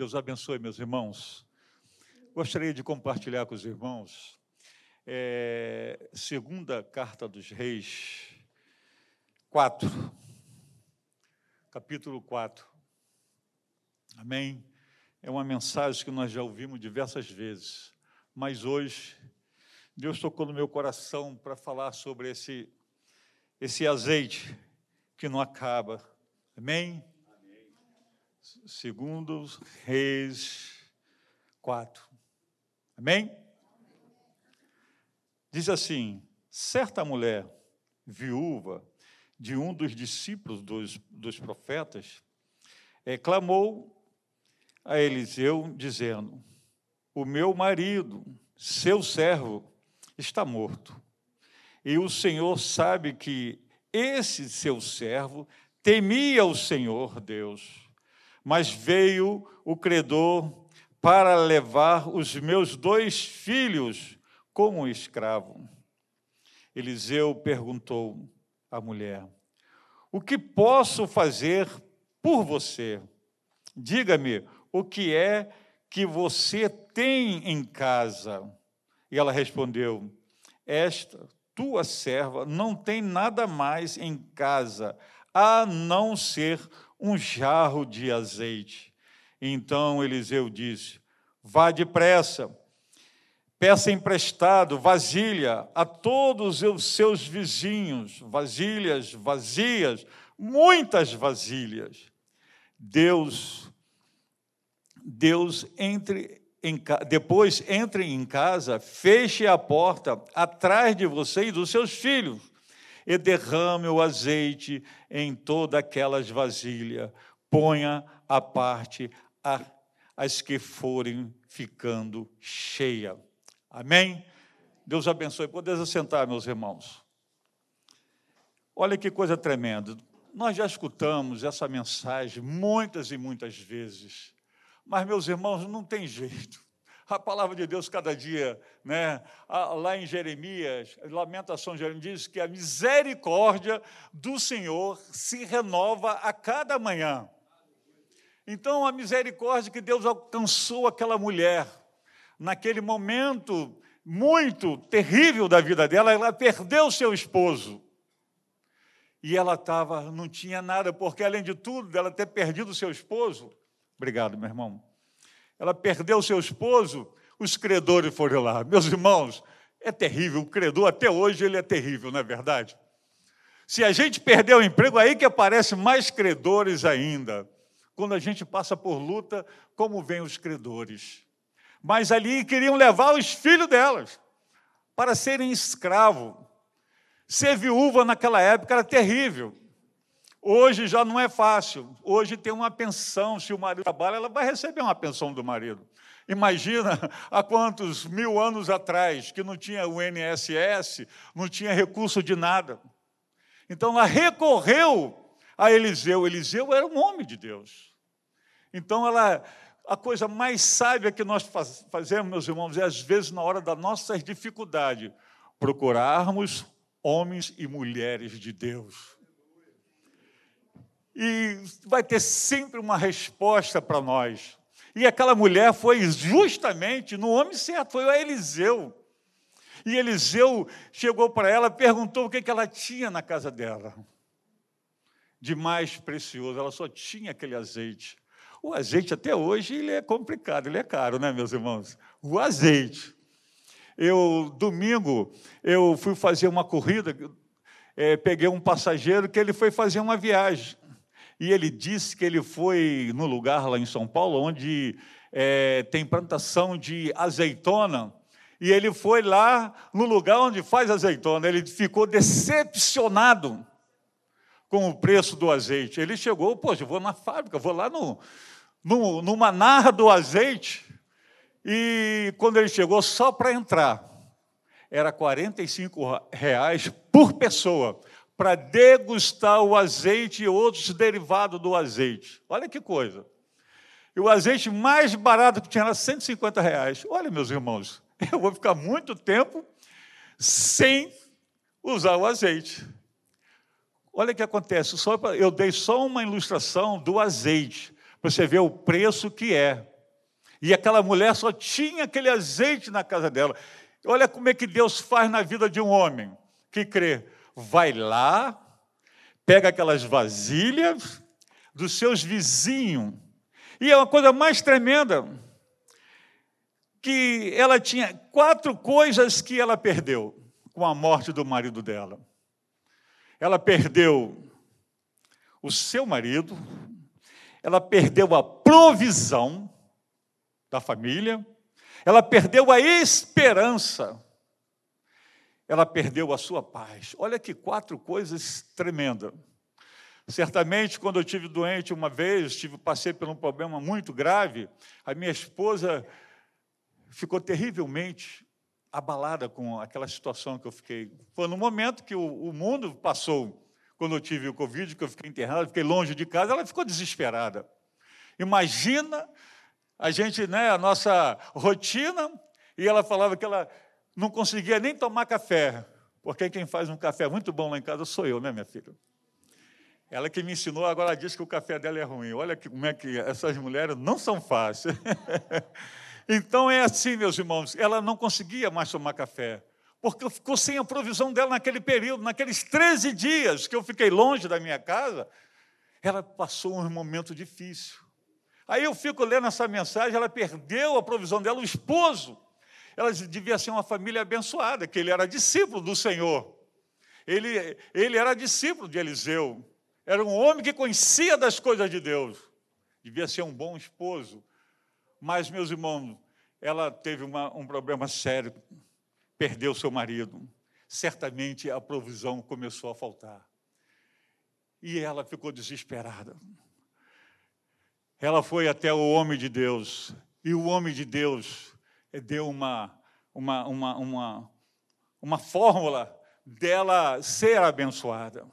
Deus abençoe, meus irmãos. Gostaria de compartilhar com os irmãos é, segunda carta dos reis, 4, capítulo 4. Amém? É uma mensagem que nós já ouvimos diversas vezes, mas hoje Deus tocou no meu coração para falar sobre esse, esse azeite que não acaba. Amém? Segundo Reis 4. Amém? Diz assim: certa mulher, viúva de um dos discípulos dos, dos profetas, é, clamou a Eliseu, dizendo: O meu marido, seu servo, está morto. E o Senhor sabe que esse seu servo temia o Senhor Deus mas veio o credor para levar os meus dois filhos como escravo. Eliseu perguntou à mulher: O que posso fazer por você? Diga-me o que é que você tem em casa. E ela respondeu: Esta tua serva não tem nada mais em casa a não ser um jarro de azeite. Então Eliseu disse: Vá depressa, peça emprestado vasilha a todos os seus vizinhos, vasilhas vazias, muitas vasilhas. Deus, Deus entre em, depois entre em casa, feche a porta atrás de você e dos seus filhos e derrame o azeite em todas aquelas vasilhas. Ponha à parte as que forem ficando cheias. Amém? Deus abençoe. Podeis assentar, meus irmãos. Olha que coisa tremenda. Nós já escutamos essa mensagem muitas e muitas vezes, mas, meus irmãos, não tem jeito a palavra de Deus cada dia, né? lá em Jeremias, Lamentação Jeremias, diz que a misericórdia do Senhor se renova a cada manhã. Então, a misericórdia que Deus alcançou aquela mulher, naquele momento muito terrível da vida dela, ela perdeu seu esposo. E ela estava, não tinha nada, porque além de tudo, dela ter perdido seu esposo, obrigado, meu irmão ela perdeu seu esposo, os credores foram lá. Meus irmãos, é terrível, o credor até hoje ele é terrível, não é verdade? Se a gente perder o emprego, aí que aparecem mais credores ainda. Quando a gente passa por luta, como vêm os credores? Mas ali queriam levar os filhos delas para serem escravos. Ser viúva naquela época era terrível. Hoje já não é fácil. Hoje tem uma pensão. Se o marido trabalha, ela vai receber uma pensão do marido. Imagina há quantos mil anos atrás que não tinha o NSS, não tinha recurso de nada. Então ela recorreu a Eliseu. Eliseu era um homem de Deus. Então ela, a coisa mais sábia que nós fazemos, meus irmãos, é às vezes na hora da nossa dificuldade, procurarmos homens e mulheres de Deus e vai ter sempre uma resposta para nós. E aquela mulher foi justamente no homem certo, foi o Eliseu. E Eliseu chegou para ela, perguntou o que, que ela tinha na casa dela. De mais precioso, ela só tinha aquele azeite. O azeite até hoje ele é complicado, ele é caro, né, meus irmãos? O azeite. Eu domingo eu fui fazer uma corrida, é, peguei um passageiro que ele foi fazer uma viagem e ele disse que ele foi no lugar lá em São Paulo onde é, tem plantação de azeitona. E ele foi lá no lugar onde faz azeitona. Ele ficou decepcionado com o preço do azeite. Ele chegou, poxa, vou na fábrica, vou lá no, no, numa narra do azeite. E quando ele chegou, só para entrar, era 45 reais por pessoa para degustar o azeite e outros derivados do azeite. Olha que coisa. E o azeite mais barato que tinha era 150 reais. Olha, meus irmãos, eu vou ficar muito tempo sem usar o azeite. Olha o que acontece. Só eu dei só uma ilustração do azeite, para você ver o preço que é. E aquela mulher só tinha aquele azeite na casa dela. Olha como é que Deus faz na vida de um homem que crê. Vai lá, pega aquelas vasilhas dos seus vizinhos. E é uma coisa mais tremenda que ela tinha quatro coisas que ela perdeu com a morte do marido dela. Ela perdeu o seu marido, ela perdeu a provisão da família, ela perdeu a esperança, ela perdeu a sua paz. Olha que quatro coisas tremendas. Certamente, quando eu tive doente uma vez, tive, passei por um problema muito grave, a minha esposa ficou terrivelmente abalada com aquela situação que eu fiquei. Foi no momento que o, o mundo passou, quando eu tive o Covid, que eu fiquei internado, fiquei longe de casa, ela ficou desesperada. Imagina a gente, né, a nossa rotina, e ela falava que ela não conseguia nem tomar café, porque quem faz um café muito bom lá em casa sou eu, né, minha filha? Ela que me ensinou, agora diz que o café dela é ruim. Olha que, como é que essas mulheres não são fáceis. então é assim, meus irmãos, ela não conseguia mais tomar café, porque ficou sem a provisão dela naquele período, naqueles 13 dias que eu fiquei longe da minha casa, ela passou um momento difícil. Aí eu fico lendo essa mensagem, ela perdeu a provisão dela, o esposo. Ela devia ser uma família abençoada, que ele era discípulo do Senhor. Ele, ele era discípulo de Eliseu. Era um homem que conhecia das coisas de Deus. Devia ser um bom esposo. Mas, meus irmãos, ela teve uma, um problema sério. Perdeu seu marido. Certamente a provisão começou a faltar. E ela ficou desesperada. Ela foi até o homem de Deus. E o homem de Deus deu uma, uma, uma, uma, uma fórmula dela ser abençoada.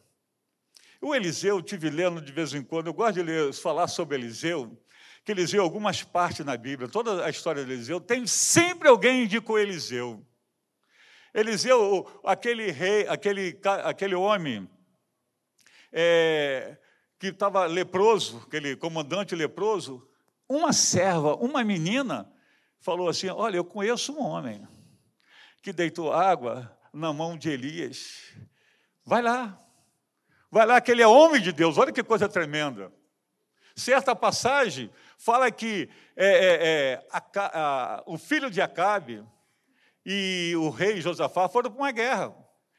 O Eliseu, tive lendo de vez em quando, eu gosto de ler, falar sobre Eliseu, que Eliseu, algumas partes na Bíblia, toda a história de Eliseu, tem sempre alguém indicou Eliseu. Eliseu, aquele rei, aquele, aquele homem é, que estava leproso, aquele comandante leproso, uma serva, uma menina, falou assim: Olha, eu conheço um homem que deitou água na mão de Elias. Vai lá, Vai lá que ele é homem de Deus, olha que coisa tremenda. Certa passagem fala que é, é, é, a, a, o filho de Acabe e o rei Josafá foram para uma guerra.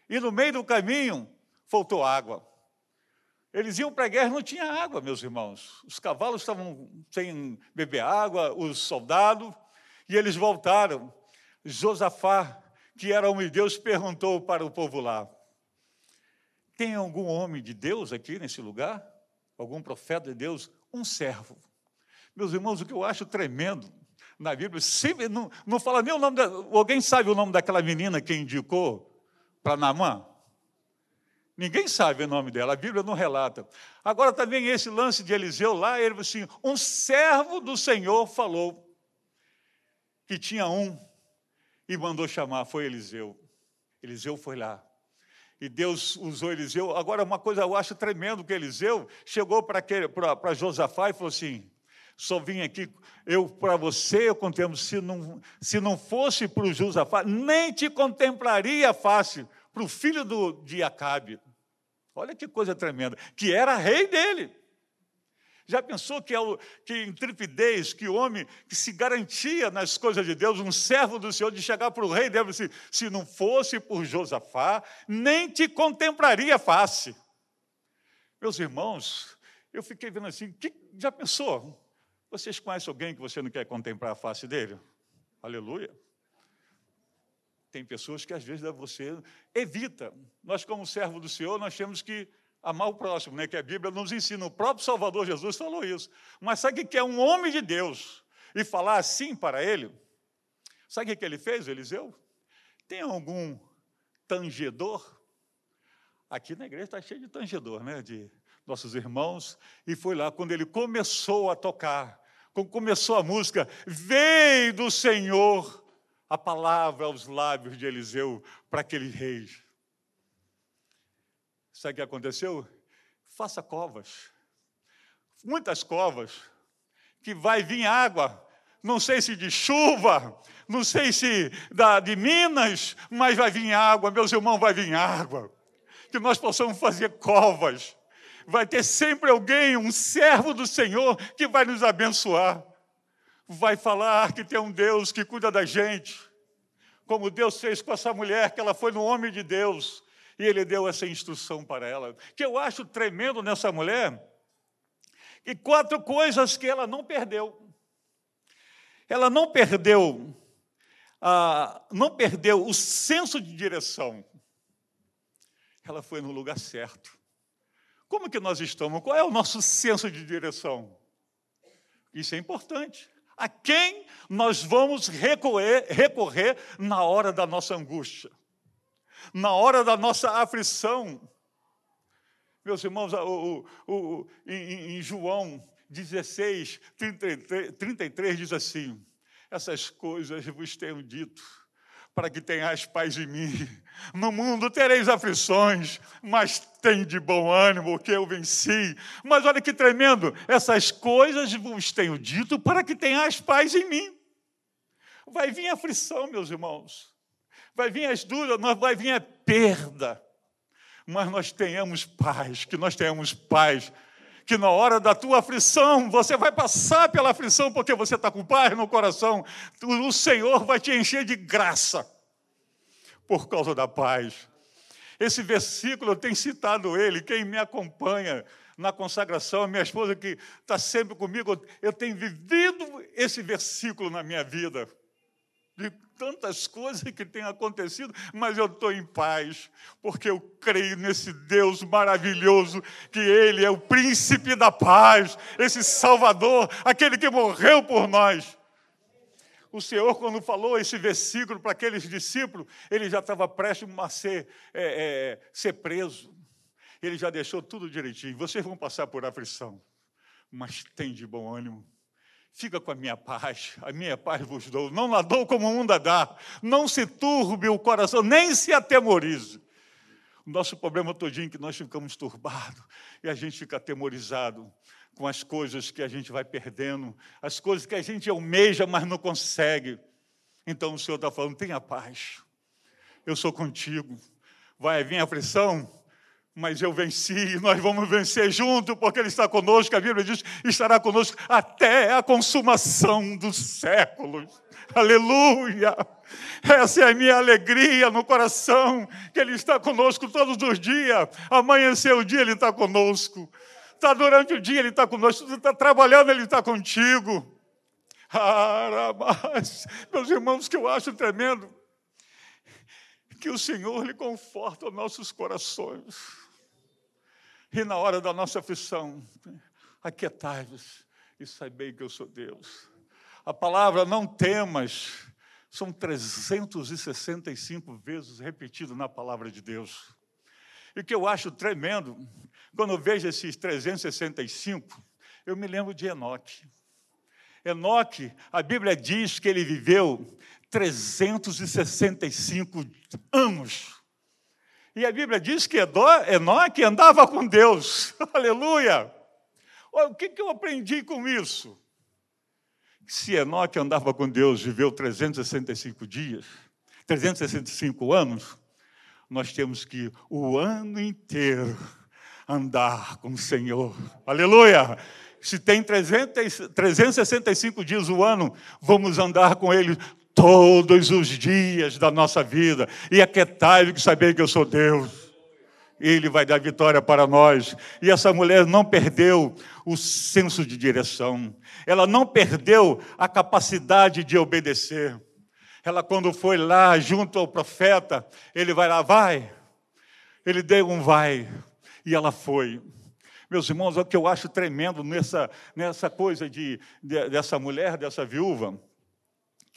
E no meio do caminho faltou água. Eles iam para a guerra, não tinha água, meus irmãos. Os cavalos estavam sem beber água, os soldados, e eles voltaram. Josafá, que era homem de Deus, perguntou para o povo lá: tem algum homem de Deus aqui nesse lugar? Algum profeta de Deus? Um servo. Meus irmãos, o que eu acho tremendo na Bíblia, sempre, não, não fala nem o nome. Da, alguém sabe o nome daquela menina que indicou para Namã? Ninguém sabe o nome dela, a Bíblia não relata. Agora também esse lance de Eliseu lá, ele assim, um servo do Senhor falou que tinha um e mandou chamar, foi Eliseu. Eliseu foi lá e Deus usou Eliseu. Agora, uma coisa eu acho tremendo que Eliseu chegou para Josafá e falou assim: só vim aqui, eu para você eu contemplo, se não, se não fosse para o Josafá, nem te contemplaria fácil para o filho do, de Acabe. Olha que coisa tremenda, que era rei dele. Já pensou que, é o, que intrepidez, que homem que se garantia nas coisas de Deus, um servo do Senhor, de chegar para o rei dele assim, se não fosse por Josafá, nem te contemplaria face. Meus irmãos, eu fiquei vendo assim, que, já pensou? Vocês conhecem alguém que você não quer contemplar a face dele? Aleluia. Tem pessoas que às vezes você evita. Nós, como servo do Senhor, nós temos que amar o próximo, né? que a Bíblia nos ensina. O próprio Salvador Jesus falou isso. Mas sabe o que é um homem de Deus e falar assim para ele? Sabe o que ele fez, Eliseu? Tem algum tangedor? Aqui na igreja está cheio de tangedor, né? De nossos irmãos. E foi lá quando ele começou a tocar, quando começou a música, veio do Senhor a palavra aos lábios de Eliseu para aquele rei. Sabe o que aconteceu? Faça covas. Muitas covas, que vai vir água não sei se de chuva, não sei se da, de Minas, mas vai vir água, meus irmãos, vai vir água. Que nós possamos fazer covas. Vai ter sempre alguém, um servo do Senhor, que vai nos abençoar. Vai falar que tem um Deus que cuida da gente. Como Deus fez com essa mulher, que ela foi no homem de Deus. E ele deu essa instrução para ela. Que eu acho tremendo nessa mulher, que quatro coisas que ela não perdeu. Ela não perdeu, ah, não perdeu o senso de direção. Ela foi no lugar certo. Como que nós estamos? Qual é o nosso senso de direção? Isso é importante. A quem nós vamos recorrer, recorrer na hora da nossa angústia, na hora da nossa aflição? Meus irmãos, o, o, o, em, em João 16, 33, 33 diz assim: Essas coisas vos tenho dito, para que tenhais paz em mim. No mundo tereis aflições, mas tem de bom ânimo, que eu venci. Mas olha que tremendo, essas coisas vos tenho dito para que tenhais paz em mim. Vai vir aflição, meus irmãos. Vai vir as dúvidas, vai vir a perda. Mas nós tenhamos paz, que nós tenhamos paz, que na hora da tua aflição, você vai passar pela aflição porque você está com paz no coração, o Senhor vai te encher de graça por causa da paz. Esse versículo, eu tenho citado ele, quem me acompanha na consagração, a minha esposa que está sempre comigo, eu tenho vivido esse versículo na minha vida de tantas coisas que têm acontecido, mas eu estou em paz, porque eu creio nesse Deus maravilhoso, que Ele é o príncipe da paz, esse Salvador, aquele que morreu por nós. O Senhor, quando falou esse versículo para aqueles discípulos, ele já estava prestes a ser, é, é, ser preso. Ele já deixou tudo direitinho. Vocês vão passar por aflição, mas tem de bom ânimo Fica com a minha paz, a minha paz vos dou. Não la dou como o mundo a dá. Não se turbe o coração, nem se atemorize. O nosso problema todinho é que nós ficamos turbados e a gente fica atemorizado com as coisas que a gente vai perdendo, as coisas que a gente almeja, mas não consegue. Então o Senhor está falando: tenha paz, eu sou contigo. Vai vir aflição, mas eu venci e nós vamos vencer junto, porque Ele está conosco. A Bíblia diz: estará conosco até a consumação dos séculos. Aleluia! Essa é a minha alegria no coração, que Ele está conosco todos os dias. Amanhecer o dia, Ele está conosco. Está durante o dia, Ele está conosco. Está trabalhando, Ele está contigo. Ah, mas, meus irmãos, que eu acho tremendo, que o Senhor lhe conforta os nossos corações. E na hora da nossa aflição, aquietai-vos e saibei que eu sou Deus. A palavra não temas são 365 vezes repetido na palavra de Deus. E o que eu acho tremendo, quando eu vejo esses 365, eu me lembro de Enoque. Enoque, a Bíblia diz que ele viveu 365 anos. E a Bíblia diz que Enoque andava com Deus. Aleluia! O que, que eu aprendi com isso? Se Enoque andava com Deus, viveu 365 dias, 365 anos, nós temos que o ano inteiro andar com o Senhor. Aleluia! Se tem 300, 365 dias o ano, vamos andar com Ele todos os dias da nossa vida. E aquietai que saber que eu sou Deus. Ele vai dar vitória para nós. E essa mulher não perdeu o senso de direção. Ela não perdeu a capacidade de obedecer. Ela, quando foi lá junto ao profeta, ele vai lá, vai. Ele deu um vai. E ela foi. Meus irmãos, é o que eu acho tremendo nessa, nessa coisa de, de dessa mulher, dessa viúva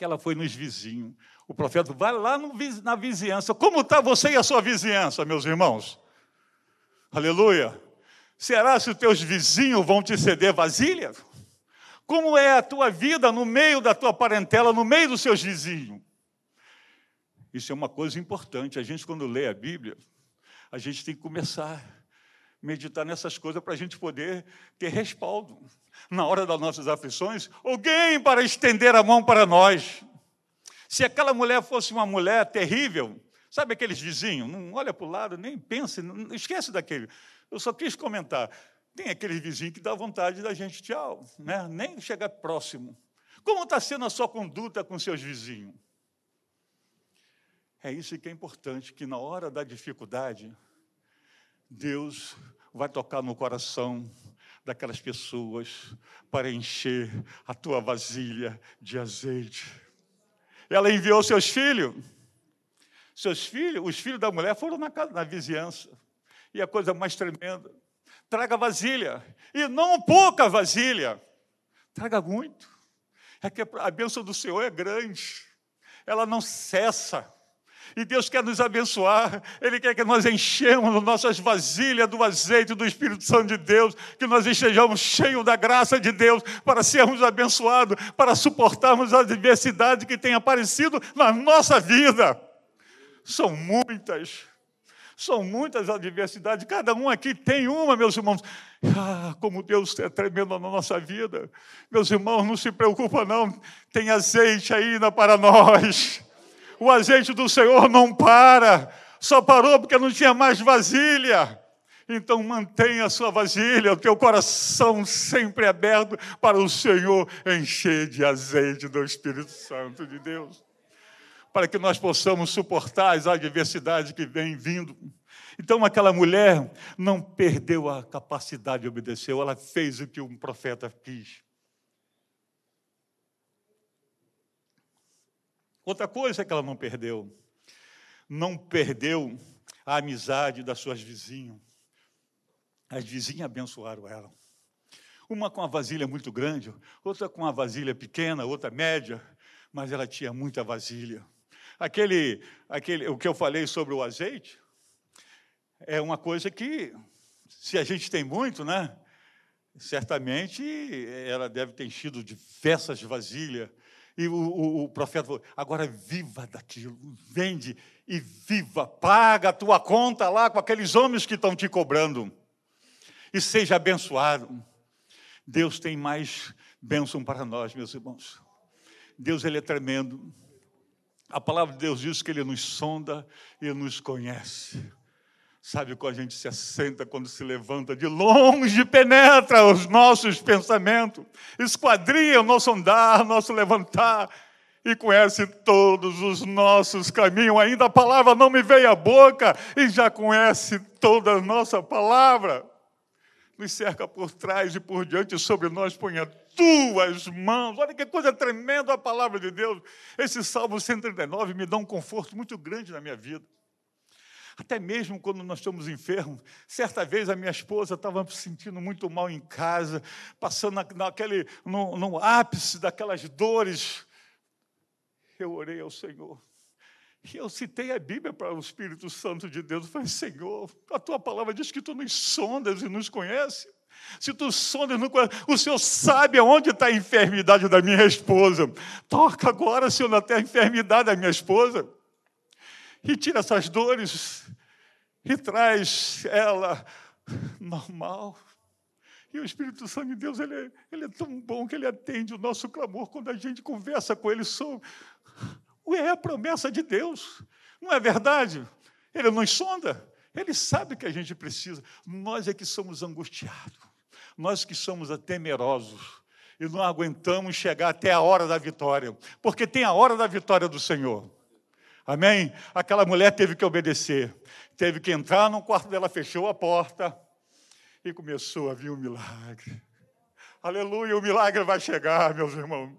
que ela foi nos vizinhos. O profeta vai lá no, na vizinhança. Como está você e a sua vizinhança, meus irmãos? Aleluia. Será se os teus vizinhos vão te ceder vasilha? Como é a tua vida no meio da tua parentela, no meio dos seus vizinhos? Isso é uma coisa importante. A gente, quando lê a Bíblia, a gente tem que começar a meditar nessas coisas para a gente poder ter respaldo. Na hora das nossas aflições, alguém para estender a mão para nós. Se aquela mulher fosse uma mulher terrível, sabe aqueles vizinhos? Não olha para o lado, nem pensa, não, esquece daquele. Eu só quis comentar. Tem aquele vizinho que dá vontade da gente, tchau, né? nem chegar próximo. Como está sendo a sua conduta com seus vizinhos? É isso que é importante, que na hora da dificuldade, Deus vai tocar no coração daquelas pessoas para encher a tua vasilha de azeite. Ela enviou seus filhos. Seus filhos, os filhos da mulher foram na, casa, na vizinhança. E a coisa mais tremenda, traga vasilha. E não pouca vasilha, traga muito. É que a bênção do Senhor é grande. Ela não cessa. E Deus quer nos abençoar, Ele quer que nós enchemos nossas vasilhas do azeite do Espírito Santo de Deus, que nós estejamos cheios da graça de Deus para sermos abençoados, para suportarmos a adversidade que tem aparecido na nossa vida. São muitas, são muitas adversidades, cada um aqui tem uma, meus irmãos. Ah, como Deus é tremendo na nossa vida. Meus irmãos, não se preocupa não, tem azeite ainda para nós o azeite do Senhor não para, só parou porque não tinha mais vasilha. Então mantenha a sua vasilha, o teu coração sempre aberto para o Senhor encher de azeite do Espírito Santo de Deus. Para que nós possamos suportar as adversidades que vêm vindo. Então aquela mulher não perdeu a capacidade de obedecer, ela fez o que um profeta quis. Outra coisa que ela não perdeu, não perdeu a amizade das suas vizinhas. As vizinhas abençoaram ela. Uma com a vasilha muito grande, outra com a vasilha pequena, outra média, mas ela tinha muita vasilha. Aquele, aquele, o que eu falei sobre o azeite, é uma coisa que, se a gente tem muito, né? Certamente ela deve ter enchido diversas vasilhas e o, o, o, profeta falou: agora viva daquilo, vende e viva, paga a tua conta lá com aqueles homens que estão te cobrando. E seja abençoado. Deus tem mais bênção para nós, meus irmãos. Deus ele é tremendo. A palavra de Deus diz que ele nos sonda e nos conhece. Sabe quando a gente se assenta, quando se levanta, de longe penetra os nossos pensamentos, esquadria o nosso andar, nosso levantar, e conhece todos os nossos caminhos. Ainda a palavra não me veio à boca, e já conhece toda a nossa palavra. Nos cerca por trás e por diante, sobre nós põe as tuas mãos. Olha que coisa tremenda a palavra de Deus. Esse Salmo 139 me dá um conforto muito grande na minha vida. Até mesmo quando nós estamos enfermos. Certa vez a minha esposa estava se sentindo muito mal em casa, passando naquele, no, no ápice daquelas dores. Eu orei ao Senhor. E eu citei a Bíblia para o Espírito Santo de Deus. Eu falei, Senhor, a tua palavra diz que tu nos sondas e nos conhece. Se tu sondas, conhece, o Senhor sabe aonde está a enfermidade da minha esposa. Toca agora, Senhor, até a enfermidade da minha esposa e tira essas dores e traz ela normal. E o Espírito Santo de Deus, ele é, ele é tão bom que ele atende o nosso clamor quando a gente conversa com ele sobre. É a promessa de Deus, não é verdade? Ele nos sonda, ele sabe que a gente precisa. Nós é que somos angustiados, nós que somos temerosos e não aguentamos chegar até a hora da vitória, porque tem a hora da vitória do Senhor. Amém? Aquela mulher teve que obedecer. Teve que entrar no quarto dela, fechou a porta e começou a vir o um milagre. Aleluia, o milagre vai chegar, meus irmãos.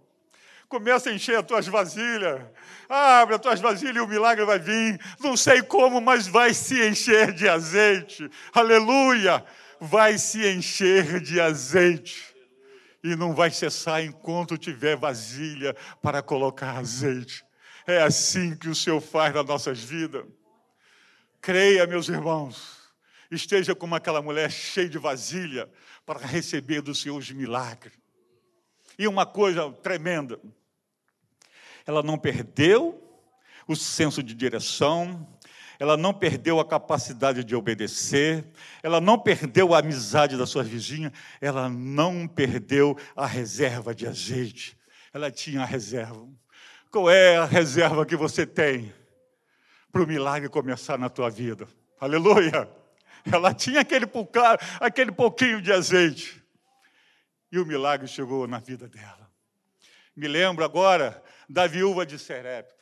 Começa a encher as tuas vasilhas. Abre as tuas vasilhas e o milagre vai vir. Não sei como, mas vai se encher de azeite. Aleluia! Vai se encher de azeite. E não vai cessar enquanto tiver vasilha para colocar azeite. É assim que o Senhor faz nas nossas vidas. Creia, meus irmãos, esteja como aquela mulher cheia de vasilha para receber do Senhor os milagres. E uma coisa tremenda, ela não perdeu o senso de direção, ela não perdeu a capacidade de obedecer, ela não perdeu a amizade da sua vizinha, ela não perdeu a reserva de azeite. Ela tinha a reserva. Qual é a reserva que você tem para o milagre começar na tua vida? Aleluia! Ela tinha aquele, pouca, aquele pouquinho de azeite. E o milagre chegou na vida dela. Me lembro agora da viúva de Serepta.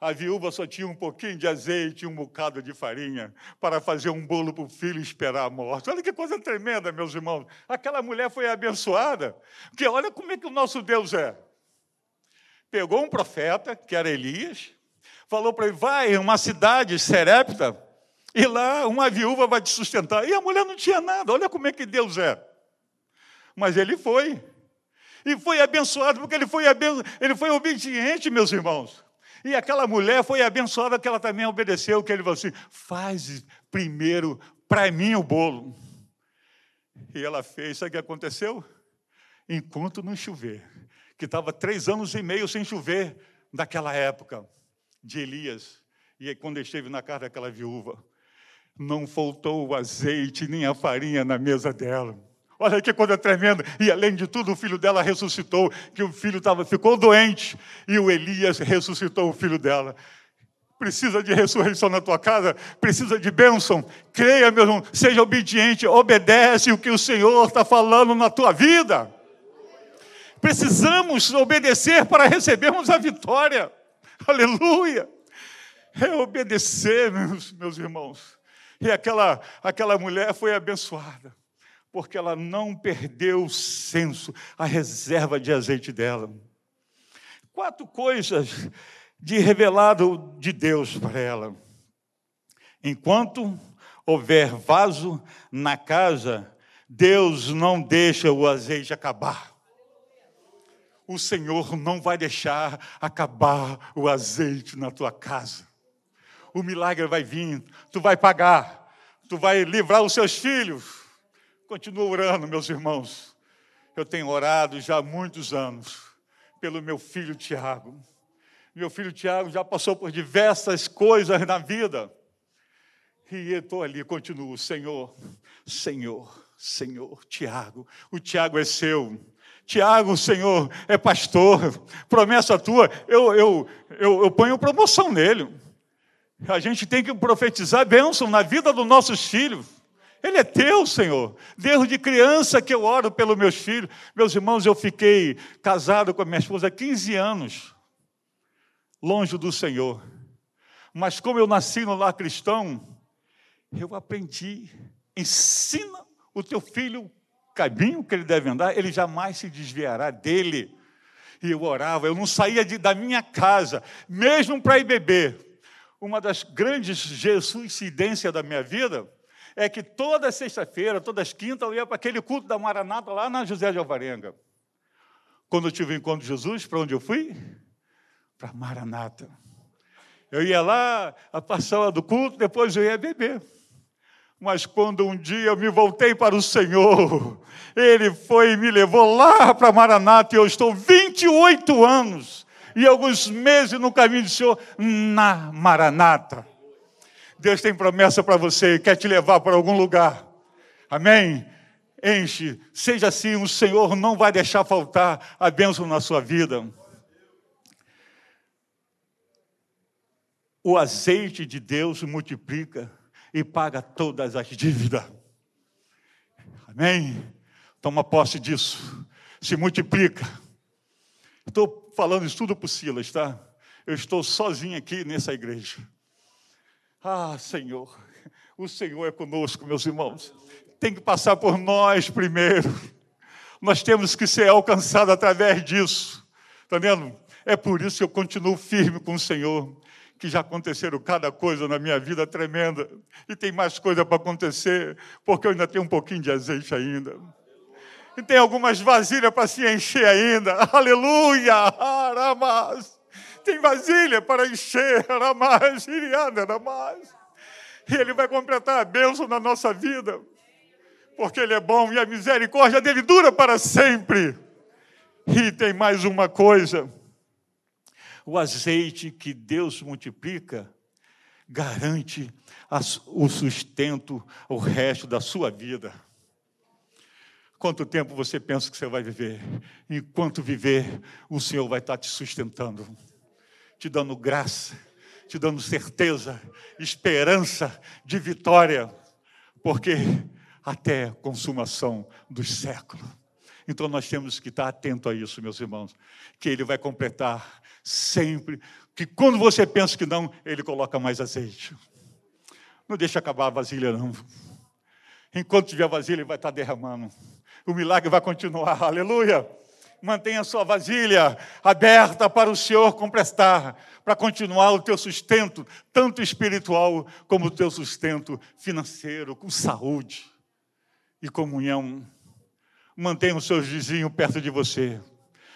A viúva só tinha um pouquinho de azeite e um bocado de farinha para fazer um bolo para o filho esperar a morte. Olha que coisa tremenda, meus irmãos. Aquela mulher foi abençoada. Porque olha como é que o nosso Deus é. Pegou um profeta, que era Elias, falou para ele: vai em uma cidade, Serepta, e lá uma viúva vai te sustentar. E a mulher não tinha nada. Olha como é que Deus é. Mas ele foi. E foi abençoado, porque ele foi, aben... ele foi obediente, meus irmãos. E aquela mulher foi abençoada que ela também obedeceu, que ele falou assim: faz primeiro para mim o bolo. E ela fez, sabe o que aconteceu? Enquanto não chover, que estava três anos e meio sem chover naquela época de Elias, e quando esteve na casa daquela viúva, não faltou o azeite nem a farinha na mesa dela. Olha que coisa tremenda. E além de tudo, o filho dela ressuscitou, que o filho tava, ficou doente, e o Elias ressuscitou o filho dela. Precisa de ressurreição na tua casa, precisa de bênção. Creia, meu irmão, seja obediente, obedece o que o Senhor está falando na tua vida. Precisamos obedecer para recebermos a vitória. Aleluia! É obedecer, meus, meus irmãos. E aquela, aquela mulher foi abençoada porque ela não perdeu o senso, a reserva de azeite dela. Quatro coisas de revelado de Deus para ela. Enquanto houver vaso na casa, Deus não deixa o azeite acabar. O Senhor não vai deixar acabar o azeite na tua casa. O milagre vai vir, tu vai pagar, tu vai livrar os seus filhos Continuo orando, meus irmãos. Eu tenho orado já há muitos anos pelo meu filho Tiago. Meu filho Tiago já passou por diversas coisas na vida. E eu estou ali, continuo, Senhor, Senhor, Senhor, Tiago. O Tiago é seu. Tiago, Senhor, é pastor. Promessa tua, eu, eu, eu, eu ponho promoção nele. A gente tem que profetizar bênção na vida dos nossos filhos. Ele é teu, Senhor. Desde criança que eu oro pelos meus filhos. Meus irmãos, eu fiquei casado com a minha esposa há 15 anos, longe do Senhor. Mas como eu nasci no lar cristão, eu aprendi. Ensina o teu filho caminho que ele deve andar, ele jamais se desviará dele. E eu orava, eu não saía de, da minha casa, mesmo para ir beber. Uma das grandes Jesus da minha vida é que toda sexta-feira, todas quintas, eu ia para aquele culto da Maranata lá na José de Alvarenga. Quando eu tive o encontro de Jesus, para onde eu fui? Para Maranata. Eu ia lá, a passava do culto, depois eu ia beber. Mas quando um dia eu me voltei para o Senhor, Ele foi e me levou lá para Maranata, e eu estou 28 anos e alguns meses no caminho do Senhor, na Maranata. Deus tem promessa para você, quer te levar para algum lugar. Amém? Enche, seja assim, o Senhor não vai deixar faltar a bênção na sua vida. O azeite de Deus multiplica e paga todas as dívidas. Amém? Toma posse disso. Se multiplica. Estou falando isso tudo para o Silas, tá? Eu estou sozinho aqui nessa igreja. Ah, Senhor, o Senhor é conosco, meus irmãos. Tem que passar por nós primeiro. Nós temos que ser alcançados através disso. Está vendo? É por isso que eu continuo firme com o Senhor. Que já aconteceram cada coisa na minha vida tremenda. E tem mais coisa para acontecer, porque eu ainda tenho um pouquinho de azeite ainda. E tem algumas vasilhas para se encher ainda. Aleluia! Aramas! tem vasilha para encher, mais. E Ele vai completar a bênção na nossa vida, porque Ele é bom e a misericórdia dele dura para sempre. E tem mais uma coisa: o azeite que Deus multiplica garante o sustento, o resto da sua vida. Quanto tempo você pensa que você vai viver? Enquanto viver, o Senhor vai estar te sustentando, te dando graça, te dando certeza, esperança de vitória, porque até a consumação dos séculos. Então nós temos que estar atento a isso, meus irmãos, que Ele vai completar sempre, que quando você pensa que não, Ele coloca mais azeite. Não deixa acabar a vasilha, não. Enquanto tiver vasilha, Ele vai estar derramando. O milagre vai continuar, aleluia. Mantenha a sua vasilha aberta para o Senhor comprestar, para continuar o teu sustento, tanto espiritual como o teu sustento financeiro, com saúde e comunhão. Mantenha o seu vizinho perto de você.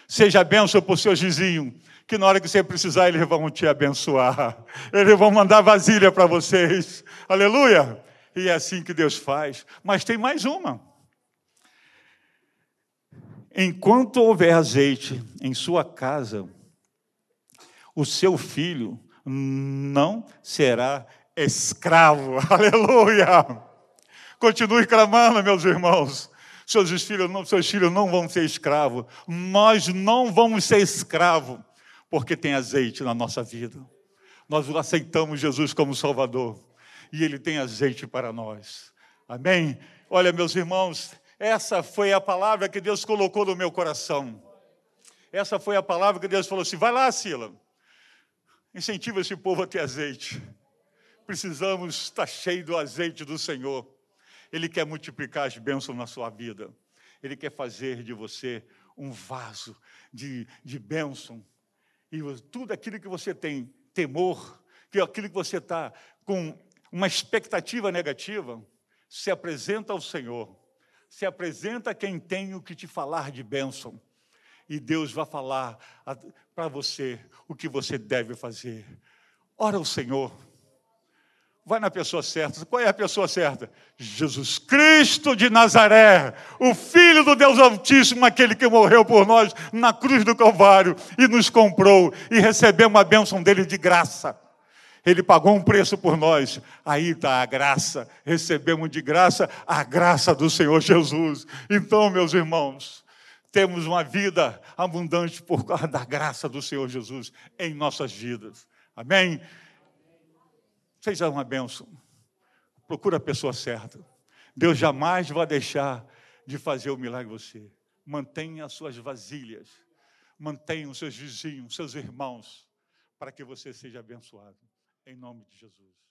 Seja bênção para o seu vizinho, que na hora que você precisar, eles vão te abençoar. Eles vão mandar vasilha para vocês. Aleluia! E é assim que Deus faz. Mas tem mais uma. Enquanto houver azeite em sua casa, o seu filho não será escravo. Aleluia! Continue clamando, meus irmãos. Seus filhos não, seus filhos não vão ser escravos. Nós não vamos ser escravos, porque tem azeite na nossa vida. Nós aceitamos Jesus como Salvador e Ele tem azeite para nós. Amém? Olha, meus irmãos, essa foi a palavra que Deus colocou no meu coração. Essa foi a palavra que Deus falou assim: vai lá, Sila, incentiva esse povo a ter azeite. Precisamos estar cheio do azeite do Senhor. Ele quer multiplicar as bênçãos na sua vida. Ele quer fazer de você um vaso de, de bênção. E tudo aquilo que você tem temor, que aquilo que você está com uma expectativa negativa, se apresenta ao Senhor. Se apresenta quem tem o que te falar de bênção. E Deus vai falar para você o que você deve fazer. Ora ao Senhor Vai na pessoa certa. Qual é a pessoa certa? Jesus Cristo de Nazaré, o Filho do Deus Altíssimo, aquele que morreu por nós na cruz do Calvário e nos comprou e recebemos a bênção dele de graça. Ele pagou um preço por nós. Aí está a graça. Recebemos de graça a graça do Senhor Jesus. Então, meus irmãos, temos uma vida abundante por causa da graça do Senhor Jesus em nossas vidas. Amém? Seja uma bênção. Procura a pessoa certa. Deus jamais vai deixar de fazer o milagre você. Mantenha as suas vasilhas. Mantenha os seus vizinhos, seus irmãos, para que você seja abençoado. Em nome de Jesus.